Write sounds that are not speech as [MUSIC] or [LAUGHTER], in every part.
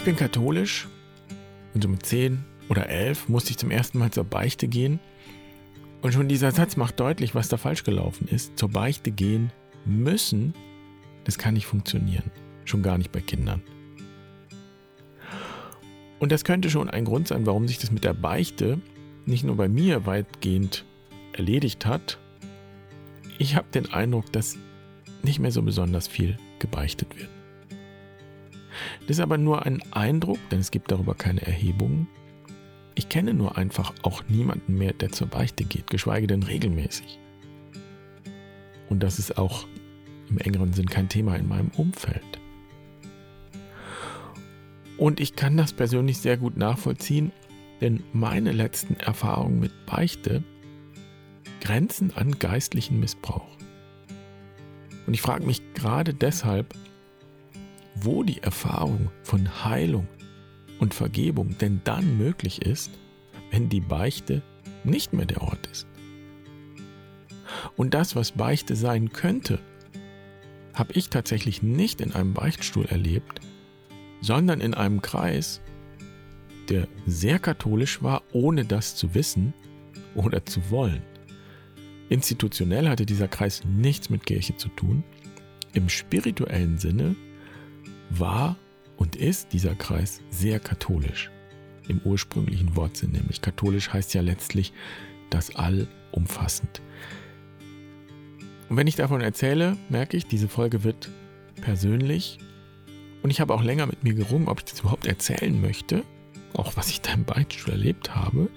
Ich bin katholisch und so mit zehn oder elf musste ich zum ersten Mal zur Beichte gehen. Und schon dieser Satz macht deutlich, was da falsch gelaufen ist. Zur Beichte gehen müssen, das kann nicht funktionieren. Schon gar nicht bei Kindern. Und das könnte schon ein Grund sein, warum sich das mit der Beichte nicht nur bei mir weitgehend erledigt hat. Ich habe den Eindruck, dass nicht mehr so besonders viel gebeichtet wird. Das ist aber nur ein Eindruck, denn es gibt darüber keine Erhebungen. Ich kenne nur einfach auch niemanden mehr, der zur Beichte geht, geschweige denn regelmäßig. Und das ist auch im engeren Sinn kein Thema in meinem Umfeld. Und ich kann das persönlich sehr gut nachvollziehen, denn meine letzten Erfahrungen mit Beichte grenzen an geistlichen Missbrauch. Und ich frage mich gerade deshalb, wo die Erfahrung von Heilung und Vergebung denn dann möglich ist, wenn die Beichte nicht mehr der Ort ist. Und das, was Beichte sein könnte, habe ich tatsächlich nicht in einem Beichtstuhl erlebt, sondern in einem Kreis, der sehr katholisch war, ohne das zu wissen oder zu wollen. Institutionell hatte dieser Kreis nichts mit Kirche zu tun. Im spirituellen Sinne war und ist dieser Kreis sehr katholisch. Im ursprünglichen Wortsinn nämlich. Katholisch heißt ja letztlich das Allumfassend. Und wenn ich davon erzähle, merke ich, diese Folge wird persönlich. Und ich habe auch länger mit mir gerungen, ob ich das überhaupt erzählen möchte. Auch was ich da im Beichtstuhl erlebt habe.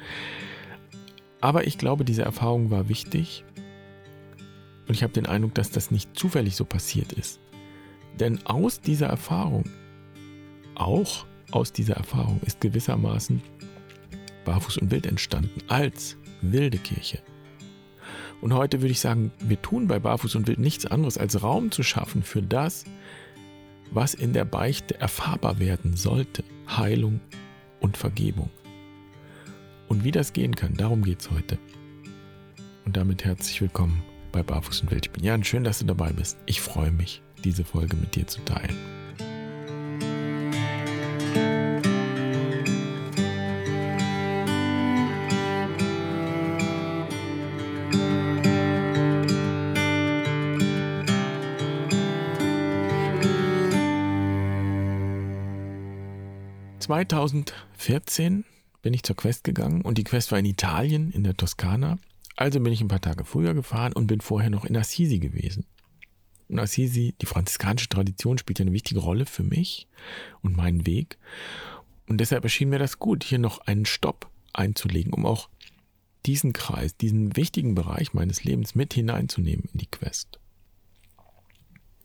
Aber ich glaube, diese Erfahrung war wichtig. Und ich habe den Eindruck, dass das nicht zufällig so passiert ist. Denn aus dieser Erfahrung, auch aus dieser Erfahrung ist gewissermaßen Barfuß und Wild entstanden als wilde Kirche. Und heute würde ich sagen, wir tun bei Barfuß und Wild nichts anderes, als Raum zu schaffen für das, was in der Beichte erfahrbar werden sollte. Heilung und Vergebung. Und wie das gehen kann, darum geht es heute. Und damit herzlich willkommen bei Barfuß und Wild. Ich bin Jan, schön, dass du dabei bist. Ich freue mich diese Folge mit dir zu teilen. ...2014 bin ich zur Quest gegangen und die Quest war in Italien, in der Toskana. Also bin ich ein paar Tage früher gefahren und bin vorher noch in Assisi gewesen. Und Assisi, die franziskanische Tradition spielt ja eine wichtige Rolle für mich und meinen Weg. Und deshalb erschien mir das gut, hier noch einen Stopp einzulegen, um auch diesen Kreis, diesen wichtigen Bereich meines Lebens mit hineinzunehmen in die Quest.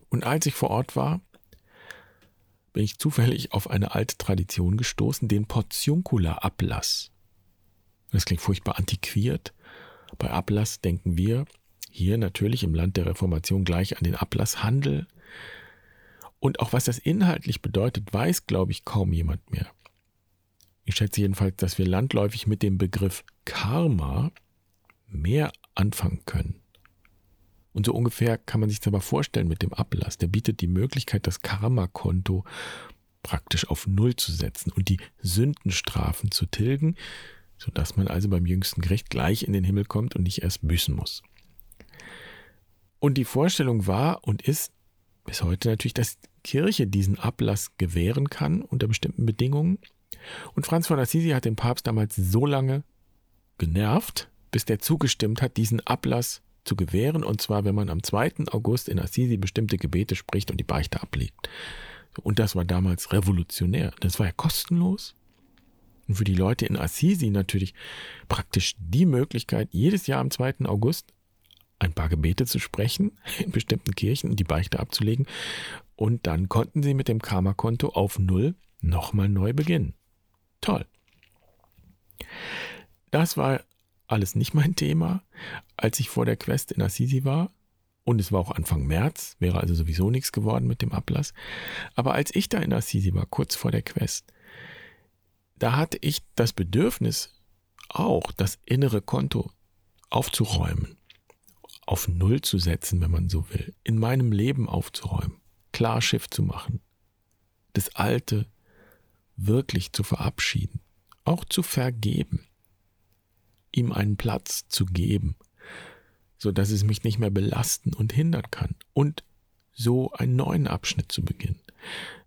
Und als ich vor Ort war, bin ich zufällig auf eine alte Tradition gestoßen, den Portionkula-Ablass. Das klingt furchtbar antiquiert. Bei Ablass denken wir hier natürlich im Land der Reformation gleich an den Ablasshandel. Und auch was das inhaltlich bedeutet, weiß, glaube ich, kaum jemand mehr. Ich schätze jedenfalls, dass wir landläufig mit dem Begriff Karma mehr anfangen können. Und so ungefähr kann man sich das aber vorstellen mit dem Ablass. Der bietet die Möglichkeit, das Karma-Konto praktisch auf Null zu setzen und die Sündenstrafen zu tilgen, sodass man also beim jüngsten Gericht gleich in den Himmel kommt und nicht erst büßen muss. Und die Vorstellung war und ist bis heute natürlich, dass Kirche diesen Ablass gewähren kann unter bestimmten Bedingungen. Und Franz von Assisi hat den Papst damals so lange genervt, bis der zugestimmt hat, diesen Ablass zu gewähren. Und zwar, wenn man am 2. August in Assisi bestimmte Gebete spricht und die Beichte ablegt. Und das war damals revolutionär. Das war ja kostenlos. Und für die Leute in Assisi natürlich praktisch die Möglichkeit, jedes Jahr am 2. August ein paar Gebete zu sprechen [LAUGHS] in bestimmten Kirchen und die Beichte abzulegen. Und dann konnten sie mit dem Karma-Konto auf Null nochmal neu beginnen. Toll. Das war alles nicht mein Thema, als ich vor der Quest in Assisi war. Und es war auch Anfang März, wäre also sowieso nichts geworden mit dem Ablass. Aber als ich da in Assisi war, kurz vor der Quest, da hatte ich das Bedürfnis, auch das innere Konto aufzuräumen auf Null zu setzen, wenn man so will, in meinem Leben aufzuräumen, klar Schiff zu machen, das Alte wirklich zu verabschieden, auch zu vergeben, ihm einen Platz zu geben, so dass es mich nicht mehr belasten und hindern kann und so einen neuen Abschnitt zu beginnen.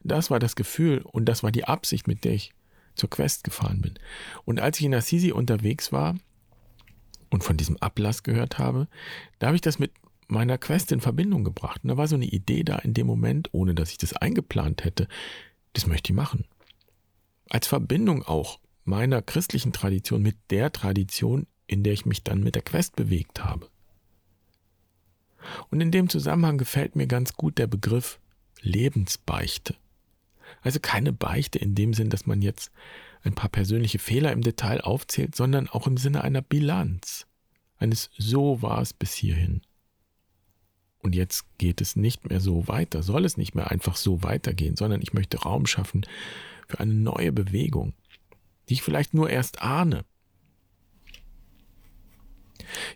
Das war das Gefühl und das war die Absicht, mit der ich zur Quest gefahren bin. Und als ich in Assisi unterwegs war und von diesem Ablass gehört habe, da habe ich das mit meiner Quest in Verbindung gebracht. Und da war so eine Idee da in dem Moment, ohne dass ich das eingeplant hätte. Das möchte ich machen. Als Verbindung auch meiner christlichen Tradition mit der Tradition, in der ich mich dann mit der Quest bewegt habe. Und in dem Zusammenhang gefällt mir ganz gut der Begriff Lebensbeichte. Also keine Beichte in dem Sinn, dass man jetzt ein paar persönliche Fehler im Detail aufzählt, sondern auch im Sinne einer Bilanz. Eines So war es bis hierhin. Und jetzt geht es nicht mehr so weiter, soll es nicht mehr einfach so weitergehen, sondern ich möchte Raum schaffen für eine neue Bewegung, die ich vielleicht nur erst ahne.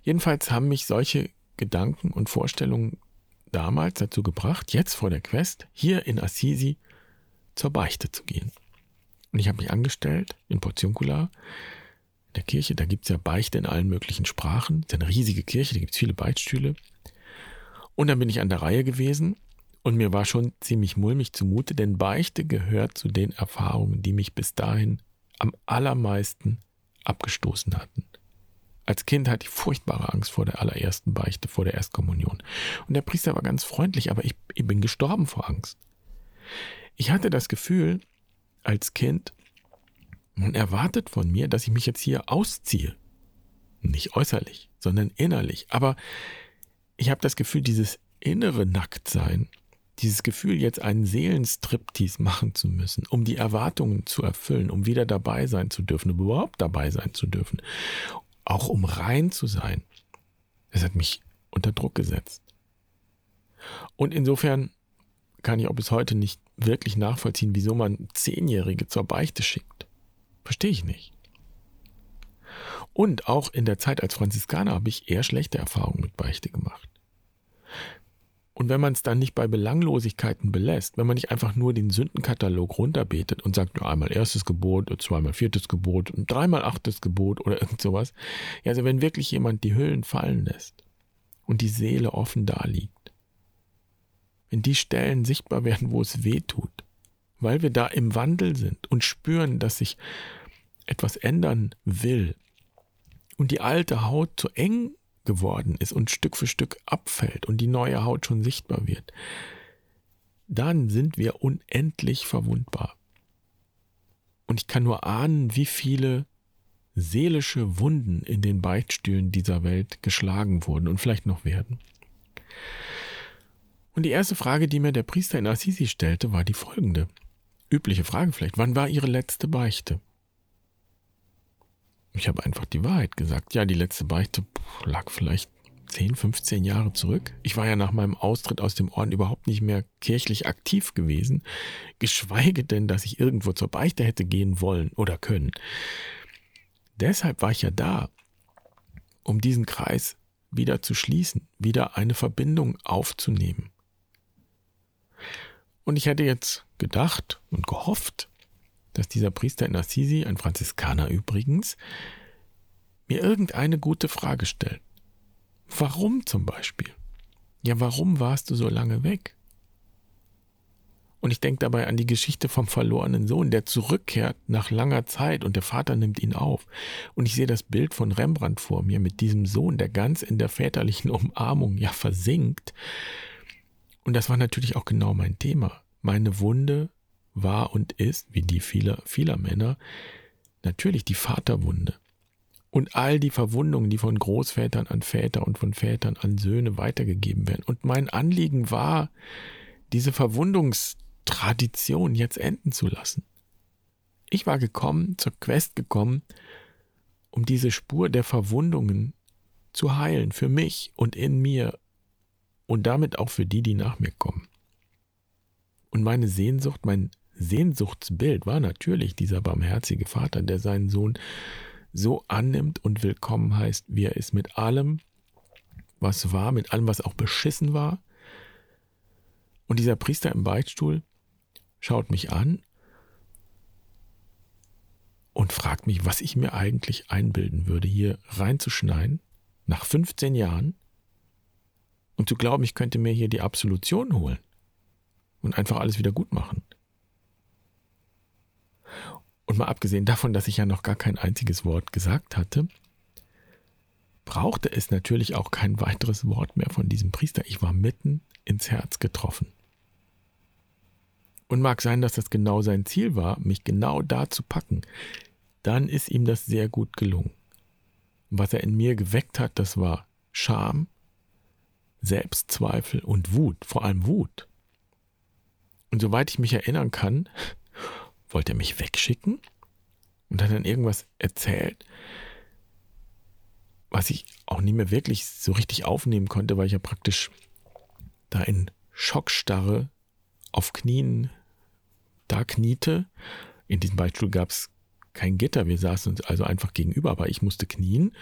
Jedenfalls haben mich solche Gedanken und Vorstellungen damals dazu gebracht, jetzt vor der Quest hier in Assisi zur Beichte zu gehen. Und ich habe mich angestellt in Portiuncula, der Kirche. Da gibt es ja Beichte in allen möglichen Sprachen. Das ist eine riesige Kirche, da gibt es viele Beichtstühle. Und dann bin ich an der Reihe gewesen und mir war schon ziemlich mulmig zumute, denn Beichte gehört zu den Erfahrungen, die mich bis dahin am allermeisten abgestoßen hatten. Als Kind hatte ich furchtbare Angst vor der allerersten Beichte, vor der Erstkommunion. Und der Priester war ganz freundlich, aber ich, ich bin gestorben vor Angst. Ich hatte das Gefühl, als Kind, man erwartet von mir, dass ich mich jetzt hier ausziehe. Nicht äußerlich, sondern innerlich. Aber ich habe das Gefühl, dieses innere Nacktsein, dieses Gefühl, jetzt einen Seelenstriptease machen zu müssen, um die Erwartungen zu erfüllen, um wieder dabei sein zu dürfen, um überhaupt dabei sein zu dürfen, auch um rein zu sein, das hat mich unter Druck gesetzt. Und insofern kann ich auch bis heute nicht wirklich nachvollziehen, wieso man Zehnjährige zur Beichte schickt. Verstehe ich nicht. Und auch in der Zeit als Franziskaner habe ich eher schlechte Erfahrungen mit Beichte gemacht. Und wenn man es dann nicht bei Belanglosigkeiten belässt, wenn man nicht einfach nur den Sündenkatalog runterbetet und sagt, nur einmal erstes Gebot, zweimal viertes Gebot dreimal achtes Gebot oder [LAUGHS] irgend sowas, ja, also wenn wirklich jemand die Hüllen fallen lässt und die Seele offen daliegt, wenn die Stellen sichtbar werden, wo es weh tut, weil wir da im Wandel sind und spüren, dass sich etwas ändern will und die alte Haut zu eng geworden ist und Stück für Stück abfällt und die neue Haut schon sichtbar wird, dann sind wir unendlich verwundbar. Und ich kann nur ahnen, wie viele seelische Wunden in den Beichtstühlen dieser Welt geschlagen wurden und vielleicht noch werden. Und die erste Frage, die mir der Priester in Assisi stellte, war die folgende. Übliche Frage vielleicht. Wann war Ihre letzte Beichte? Ich habe einfach die Wahrheit gesagt. Ja, die letzte Beichte lag vielleicht 10, 15 Jahre zurück. Ich war ja nach meinem Austritt aus dem Orden überhaupt nicht mehr kirchlich aktiv gewesen, geschweige denn, dass ich irgendwo zur Beichte hätte gehen wollen oder können. Deshalb war ich ja da, um diesen Kreis wieder zu schließen, wieder eine Verbindung aufzunehmen. Und ich hätte jetzt gedacht und gehofft, dass dieser Priester in Assisi, ein Franziskaner übrigens, mir irgendeine gute Frage stellt. Warum zum Beispiel? Ja, warum warst du so lange weg? Und ich denke dabei an die Geschichte vom verlorenen Sohn, der zurückkehrt nach langer Zeit und der Vater nimmt ihn auf. Und ich sehe das Bild von Rembrandt vor mir mit diesem Sohn, der ganz in der väterlichen [LAUGHS] Umarmung ja versinkt. Und das war natürlich auch genau mein Thema. Meine Wunde war und ist, wie die vieler, vieler Männer, natürlich die Vaterwunde. Und all die Verwundungen, die von Großvätern an Väter und von Vätern an Söhne weitergegeben werden. Und mein Anliegen war, diese Verwundungstradition jetzt enden zu lassen. Ich war gekommen, zur Quest gekommen, um diese Spur der Verwundungen zu heilen, für mich und in mir und damit auch für die, die nach mir kommen. Und meine Sehnsucht, mein Sehnsuchtsbild war natürlich dieser barmherzige Vater, der seinen Sohn so annimmt und willkommen heißt, wie er ist, mit allem, was war, mit allem, was auch beschissen war. Und dieser Priester im Beichtstuhl schaut mich an und fragt mich, was ich mir eigentlich einbilden würde, hier reinzuschneiden, nach 15 Jahren, und zu glauben, ich könnte mir hier die Absolution holen und einfach alles wieder gut machen. Und mal abgesehen davon, dass ich ja noch gar kein einziges Wort gesagt hatte, brauchte es natürlich auch kein weiteres Wort mehr von diesem Priester. Ich war mitten ins Herz getroffen. Und mag sein, dass das genau sein Ziel war, mich genau da zu packen. Dann ist ihm das sehr gut gelungen. Was er in mir geweckt hat, das war Scham, Selbstzweifel und Wut, vor allem Wut. Und soweit ich mich erinnern kann, [LAUGHS] wollte er mich wegschicken und hat dann irgendwas erzählt, was ich auch nicht mehr wirklich so richtig aufnehmen konnte, weil ich ja praktisch da in Schockstarre auf Knien da kniete. In diesem Beispiel gab es kein Gitter, wir saßen uns also einfach gegenüber, aber ich musste knien.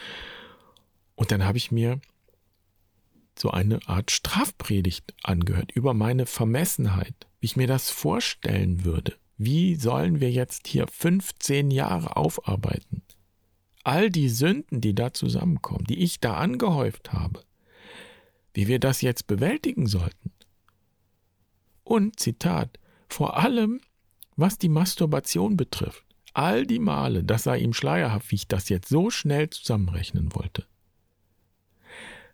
Und dann habe ich mir so eine Art Strafpredigt angehört über meine Vermessenheit, wie ich mir das vorstellen würde. Wie sollen wir jetzt hier 15 Jahre aufarbeiten? All die Sünden, die da zusammenkommen, die ich da angehäuft habe, wie wir das jetzt bewältigen sollten. Und, Zitat, vor allem, was die Masturbation betrifft, all die Male, das sei ihm schleierhaft, wie ich das jetzt so schnell zusammenrechnen wollte.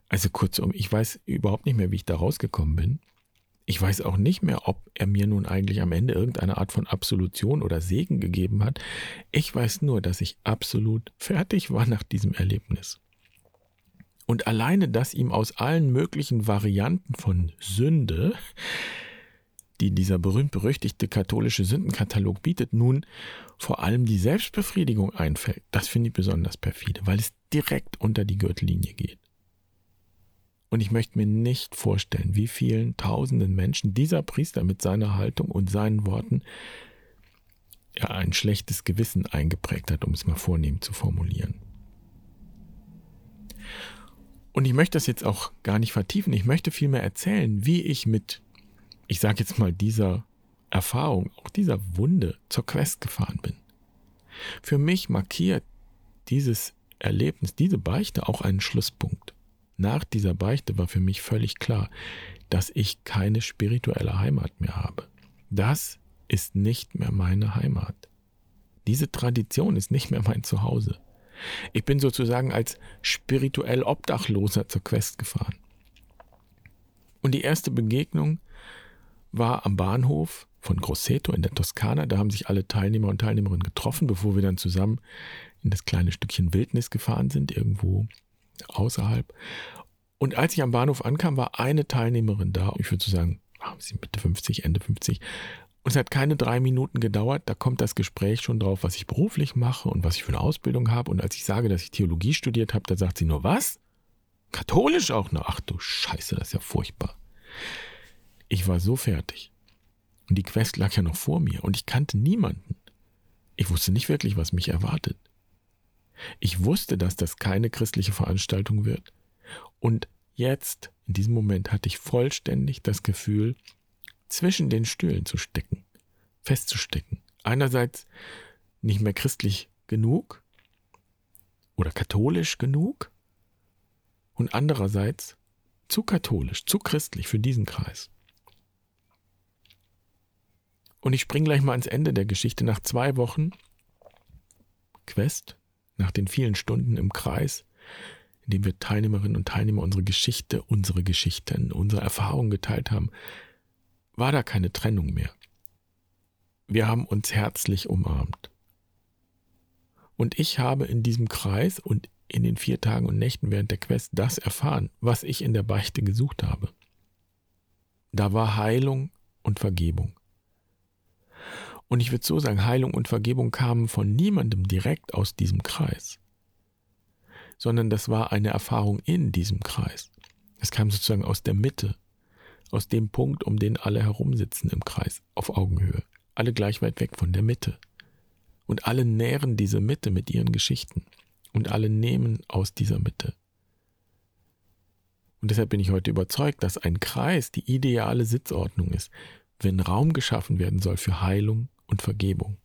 Also kurzum, ich weiß überhaupt nicht mehr, wie ich da rausgekommen bin. Ich weiß auch nicht mehr, ob er mir nun eigentlich am Ende irgendeine Art von Absolution oder Segen gegeben hat. Ich weiß nur, dass ich absolut fertig war nach diesem Erlebnis. Und alleine, dass ihm aus allen möglichen Varianten von Sünde, die dieser berühmt-berüchtigte katholische Sündenkatalog bietet, nun vor allem die Selbstbefriedigung einfällt, das finde ich besonders perfide, weil es direkt unter die Gürtellinie geht. Und ich möchte mir nicht vorstellen, wie vielen tausenden Menschen dieser Priester mit seiner Haltung und seinen Worten ja ein schlechtes Gewissen eingeprägt hat, um es mal vornehm zu formulieren. Und ich möchte das jetzt auch gar nicht vertiefen. Ich möchte vielmehr erzählen, wie ich mit, ich sage jetzt mal, dieser Erfahrung, auch dieser Wunde zur Quest gefahren bin. Für mich markiert dieses Erlebnis, diese Beichte auch einen Schlusspunkt. Nach dieser Beichte war für mich völlig klar, dass ich keine spirituelle Heimat mehr habe. Das ist nicht mehr meine Heimat. Diese Tradition ist nicht mehr mein Zuhause. Ich bin sozusagen als spirituell Obdachloser zur Quest gefahren. Und die erste Begegnung war am Bahnhof von Grosseto in der Toskana. Da haben sich alle Teilnehmer und Teilnehmerinnen getroffen, bevor wir dann zusammen in das kleine Stückchen Wildnis gefahren sind, irgendwo außerhalb. Und als ich am Bahnhof ankam, war eine Teilnehmerin da. Ich würde so sagen, ah, sie Mitte 50, Ende 50. Und es hat keine drei Minuten gedauert. Da kommt das Gespräch schon drauf, was ich beruflich mache und was ich für eine Ausbildung habe. Und als ich sage, dass ich Theologie studiert habe, da sagt sie nur, was? Katholisch auch noch? Ach du Scheiße, das ist ja furchtbar. Ich war so fertig. Und die Quest lag ja noch vor mir und ich kannte niemanden. Ich wusste nicht wirklich, was mich erwartet. Ich wusste, dass das keine christliche Veranstaltung wird. Und jetzt, in diesem Moment, hatte ich vollständig das Gefühl, zwischen den Stühlen zu stecken, festzustecken. Einerseits nicht mehr christlich genug oder katholisch genug und andererseits zu katholisch, zu christlich für diesen Kreis. Und ich springe gleich mal ans Ende der Geschichte. Nach zwei Wochen Quest nach den vielen Stunden im Kreis, in dem wir Teilnehmerinnen und Teilnehmer unsere Geschichte, unsere Geschichten, unsere Erfahrungen geteilt haben, war da keine Trennung mehr. Wir haben uns herzlich umarmt. Und ich habe in diesem Kreis und in den vier Tagen und Nächten während der Quest das erfahren, was ich in der Beichte gesucht habe. Da war Heilung und Vergebung. Und ich würde so sagen, Heilung und Vergebung kamen von niemandem direkt aus diesem Kreis, sondern das war eine Erfahrung in diesem Kreis. Es kam sozusagen aus der Mitte, aus dem Punkt, um den alle herumsitzen im Kreis, auf Augenhöhe, alle gleich weit weg von der Mitte. Und alle nähren diese Mitte mit ihren Geschichten und alle nehmen aus dieser Mitte. Und deshalb bin ich heute überzeugt, dass ein Kreis die ideale Sitzordnung ist, wenn Raum geschaffen werden soll für Heilung und Vergebung.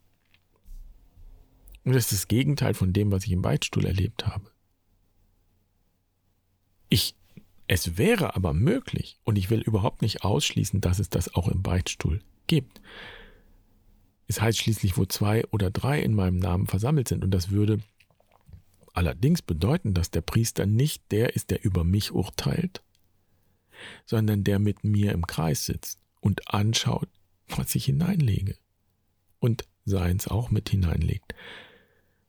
Und das ist das Gegenteil von dem, was ich im Beichtstuhl erlebt habe. Ich, es wäre aber möglich, und ich will überhaupt nicht ausschließen, dass es das auch im Beichtstuhl gibt. Es heißt schließlich, wo zwei oder drei in meinem Namen versammelt sind, und das würde allerdings bedeuten, dass der Priester nicht der ist, der über mich urteilt, sondern der mit mir im Kreis sitzt und anschaut, was ich hineinlege und seins auch mit hineinlegt.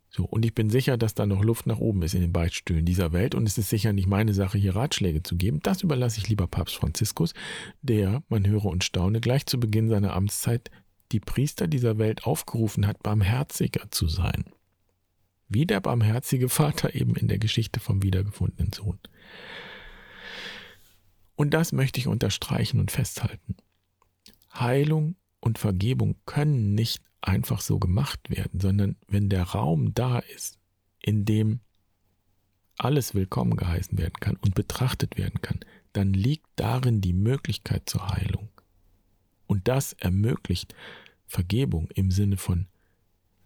So, und ich bin sicher, dass da noch Luft nach oben ist in den Beichtstühlen dieser Welt. Und es ist sicher nicht meine Sache, hier Ratschläge zu geben. Das überlasse ich lieber Papst Franziskus, der, man höre und staune, gleich zu Beginn seiner Amtszeit die Priester dieser Welt aufgerufen hat, barmherziger zu sein. Wie der barmherzige Vater eben in der Geschichte vom wiedergefundenen Sohn. Und das möchte ich unterstreichen und festhalten. Heilung und Vergebung können nicht einfach so gemacht werden, sondern wenn der Raum da ist, in dem alles willkommen geheißen werden kann und betrachtet werden kann, dann liegt darin die Möglichkeit zur Heilung. Und das ermöglicht Vergebung im Sinne von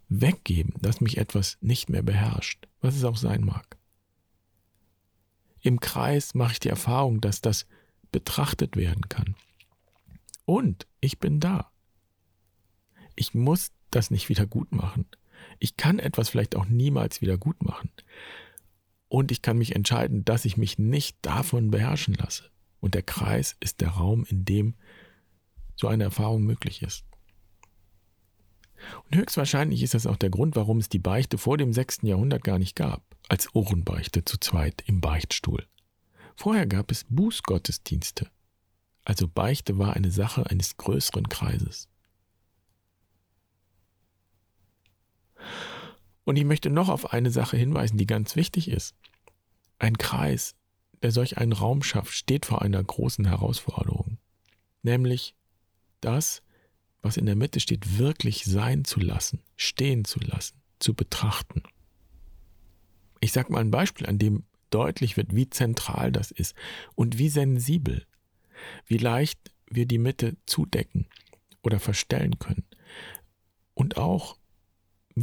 weggeben, dass mich etwas nicht mehr beherrscht, was es auch sein mag. Im Kreis mache ich die Erfahrung, dass das betrachtet werden kann. Und ich bin da. Ich muss das nicht wieder gut machen. Ich kann etwas vielleicht auch niemals wieder gut machen. Und ich kann mich entscheiden, dass ich mich nicht davon beherrschen lasse. Und der Kreis ist der Raum, in dem so eine Erfahrung möglich ist. Und höchstwahrscheinlich ist das auch der Grund, warum es die Beichte vor dem 6. Jahrhundert gar nicht gab, als Ohrenbeichte zu zweit im Beichtstuhl. Vorher gab es Bußgottesdienste. Also Beichte war eine Sache eines größeren Kreises. Und ich möchte noch auf eine Sache hinweisen, die ganz wichtig ist. Ein Kreis, der solch einen Raum schafft, steht vor einer großen Herausforderung. Nämlich das, was in der Mitte steht, wirklich sein zu lassen, stehen zu lassen, zu betrachten. Ich sage mal ein Beispiel, an dem deutlich wird, wie zentral das ist und wie sensibel, wie leicht wir die Mitte zudecken oder verstellen können. Und auch,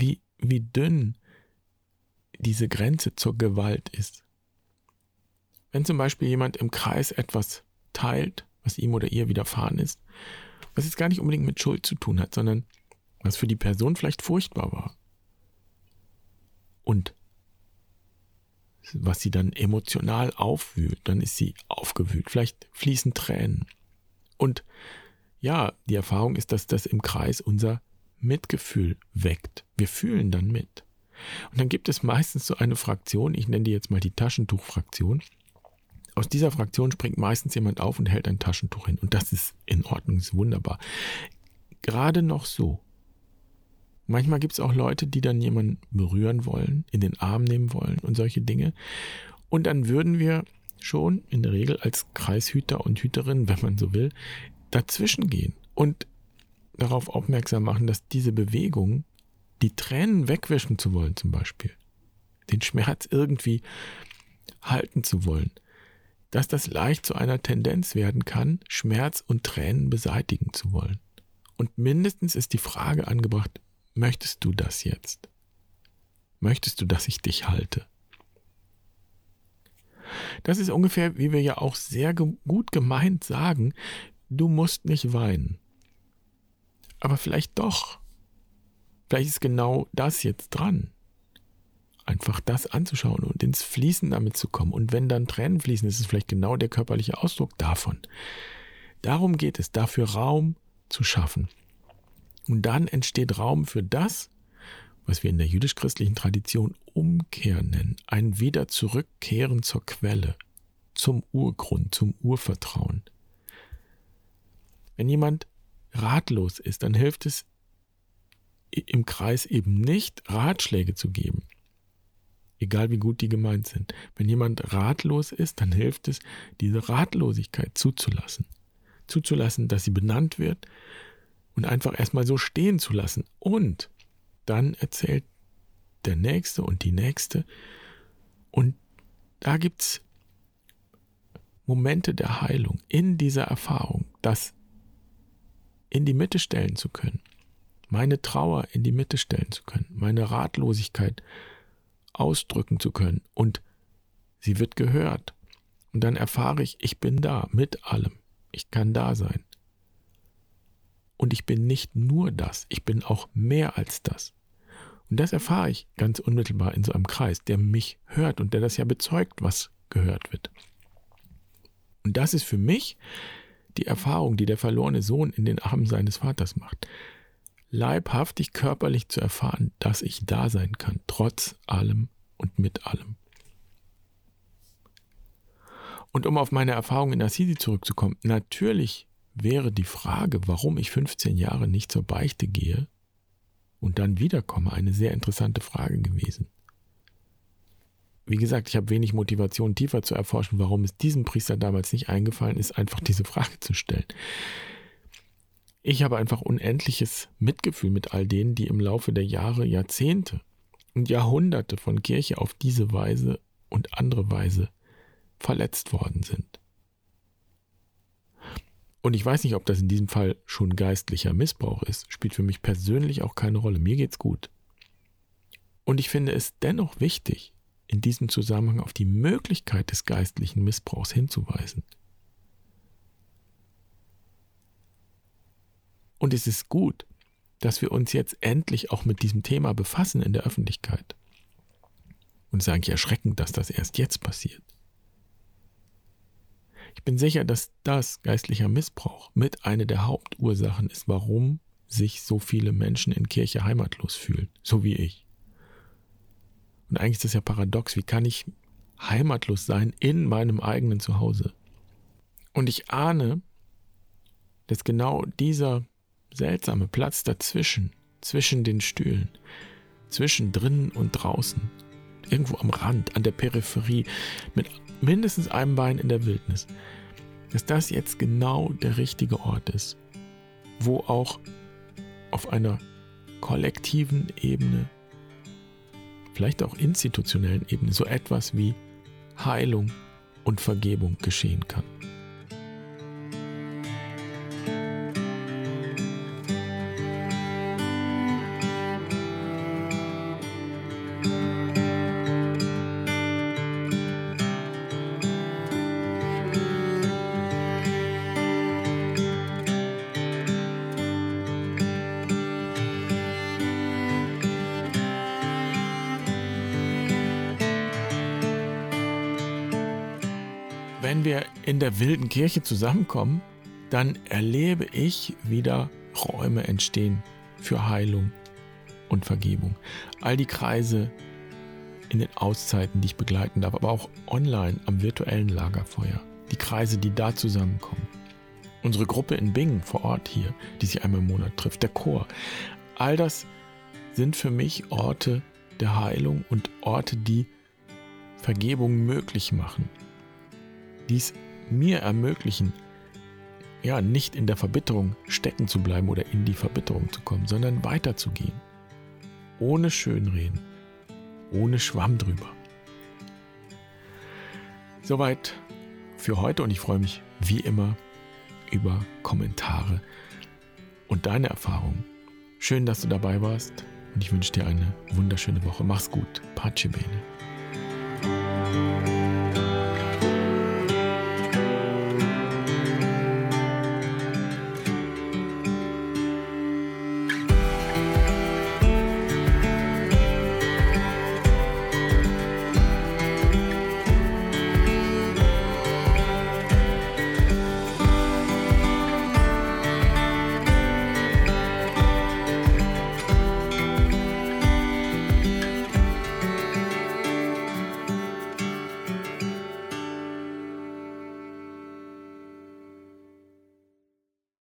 wie wie dünn diese Grenze zur Gewalt ist. Wenn zum Beispiel jemand im Kreis etwas teilt, was ihm oder ihr widerfahren ist, was jetzt gar nicht unbedingt mit Schuld zu tun hat, sondern was für die Person vielleicht furchtbar war. Und was sie dann emotional aufwühlt, dann ist sie aufgewühlt, vielleicht fließen Tränen. Und ja, die Erfahrung ist, dass das im Kreis unser Mitgefühl weckt. Wir fühlen dann mit. Und dann gibt es meistens so eine Fraktion, ich nenne die jetzt mal die Taschentuchfraktion. Aus dieser Fraktion springt meistens jemand auf und hält ein Taschentuch hin. Und das ist in Ordnung, ist wunderbar. Gerade noch so. Manchmal gibt es auch Leute, die dann jemanden berühren wollen, in den Arm nehmen wollen und solche Dinge. Und dann würden wir schon in der Regel als Kreishüter und Hüterin, wenn man so will, dazwischen gehen und darauf aufmerksam machen, dass diese Bewegung, die Tränen wegwischen zu wollen zum Beispiel, den Schmerz irgendwie halten zu wollen, dass das leicht zu einer Tendenz werden kann, Schmerz und Tränen beseitigen zu wollen. Und mindestens ist die Frage angebracht, möchtest du das jetzt? Möchtest du, dass ich dich halte? Das ist ungefähr, wie wir ja auch sehr gut gemeint sagen, du musst nicht weinen. Aber vielleicht doch. Vielleicht ist genau das jetzt dran. Einfach das anzuschauen und ins Fließen damit zu kommen. Und wenn dann Tränen fließen, ist es vielleicht genau der körperliche Ausdruck davon. Darum geht es, dafür Raum zu schaffen. Und dann entsteht Raum für das, was wir in der jüdisch-christlichen Tradition Umkehr nennen. Ein Wieder zurückkehren zur Quelle, zum Urgrund, zum Urvertrauen. Wenn jemand ratlos ist, dann hilft es im Kreis eben nicht, Ratschläge zu geben. Egal wie gut die gemeint sind. Wenn jemand ratlos ist, dann hilft es, diese Ratlosigkeit zuzulassen. Zuzulassen, dass sie benannt wird und einfach erstmal so stehen zu lassen. Und dann erzählt der Nächste und die Nächste. Und da gibt es Momente der Heilung in dieser Erfahrung, dass in die Mitte stellen zu können. meine Trauer in die Mitte stellen zu können, meine Ratlosigkeit ausdrücken zu können und sie wird gehört. Und dann erfahre ich, ich bin da mit allem. Ich kann da sein. Und ich bin nicht nur das, ich bin auch mehr als das. Und das erfahre ich ganz unmittelbar in so einem Kreis, der mich hört und der das ja bezeugt, was gehört wird. Und das ist für mich die Erfahrung, die der verlorene Sohn in den Armen seines Vaters macht. Leibhaftig körperlich zu erfahren, dass ich da sein kann, trotz allem und mit allem. Und um auf meine Erfahrung in Assisi zurückzukommen, natürlich wäre die Frage, warum ich 15 Jahre nicht zur Beichte gehe und dann wiederkomme, eine sehr interessante Frage gewesen. Wie gesagt, ich habe wenig Motivation, tiefer zu erforschen, warum es diesem Priester damals nicht eingefallen ist, einfach diese Frage zu stellen. Ich habe einfach unendliches Mitgefühl mit all denen, die im Laufe der Jahre, Jahrzehnte und Jahrhunderte von Kirche auf diese Weise und andere Weise verletzt worden sind. Und ich weiß nicht, ob das in diesem Fall schon geistlicher Missbrauch ist, spielt für mich persönlich auch keine Rolle. Mir geht's gut. Und ich finde es dennoch wichtig, in diesem Zusammenhang auf die Möglichkeit des geistlichen Missbrauchs hinzuweisen. Und es ist gut, dass wir uns jetzt endlich auch mit diesem Thema befassen in der Öffentlichkeit. Und es ist eigentlich erschreckend, dass das erst jetzt passiert. Ich bin sicher, dass das geistlicher Missbrauch mit einer der Hauptursachen ist, warum sich so viele Menschen in Kirche heimatlos fühlen, so wie ich. Und eigentlich ist das ja paradox, wie kann ich heimatlos sein in meinem eigenen Zuhause? Und ich ahne, dass genau dieser seltsame Platz dazwischen, zwischen den Stühlen, zwischen drinnen und draußen, irgendwo am Rand, an der Peripherie, mit mindestens einem Bein in der Wildnis, dass das jetzt genau der richtige Ort ist, wo auch auf einer kollektiven Ebene, vielleicht auch institutionellen Ebene, so etwas wie Heilung und Vergebung geschehen kann. Der wilden Kirche zusammenkommen, dann erlebe ich wieder Räume entstehen für Heilung und Vergebung. All die Kreise in den Auszeiten, die ich begleiten darf, aber auch online am virtuellen Lagerfeuer. Die Kreise, die da zusammenkommen. Unsere Gruppe in Bingen vor Ort hier, die sich einmal im Monat trifft, der Chor. All das sind für mich Orte der Heilung und Orte, die Vergebung möglich machen dies mir ermöglichen, ja, nicht in der Verbitterung stecken zu bleiben oder in die Verbitterung zu kommen, sondern weiterzugehen. Ohne Schönreden, ohne Schwamm drüber. Soweit für heute und ich freue mich wie immer über Kommentare und deine Erfahrungen. Schön, dass du dabei warst und ich wünsche dir eine wunderschöne Woche. Mach's gut. Pace bene.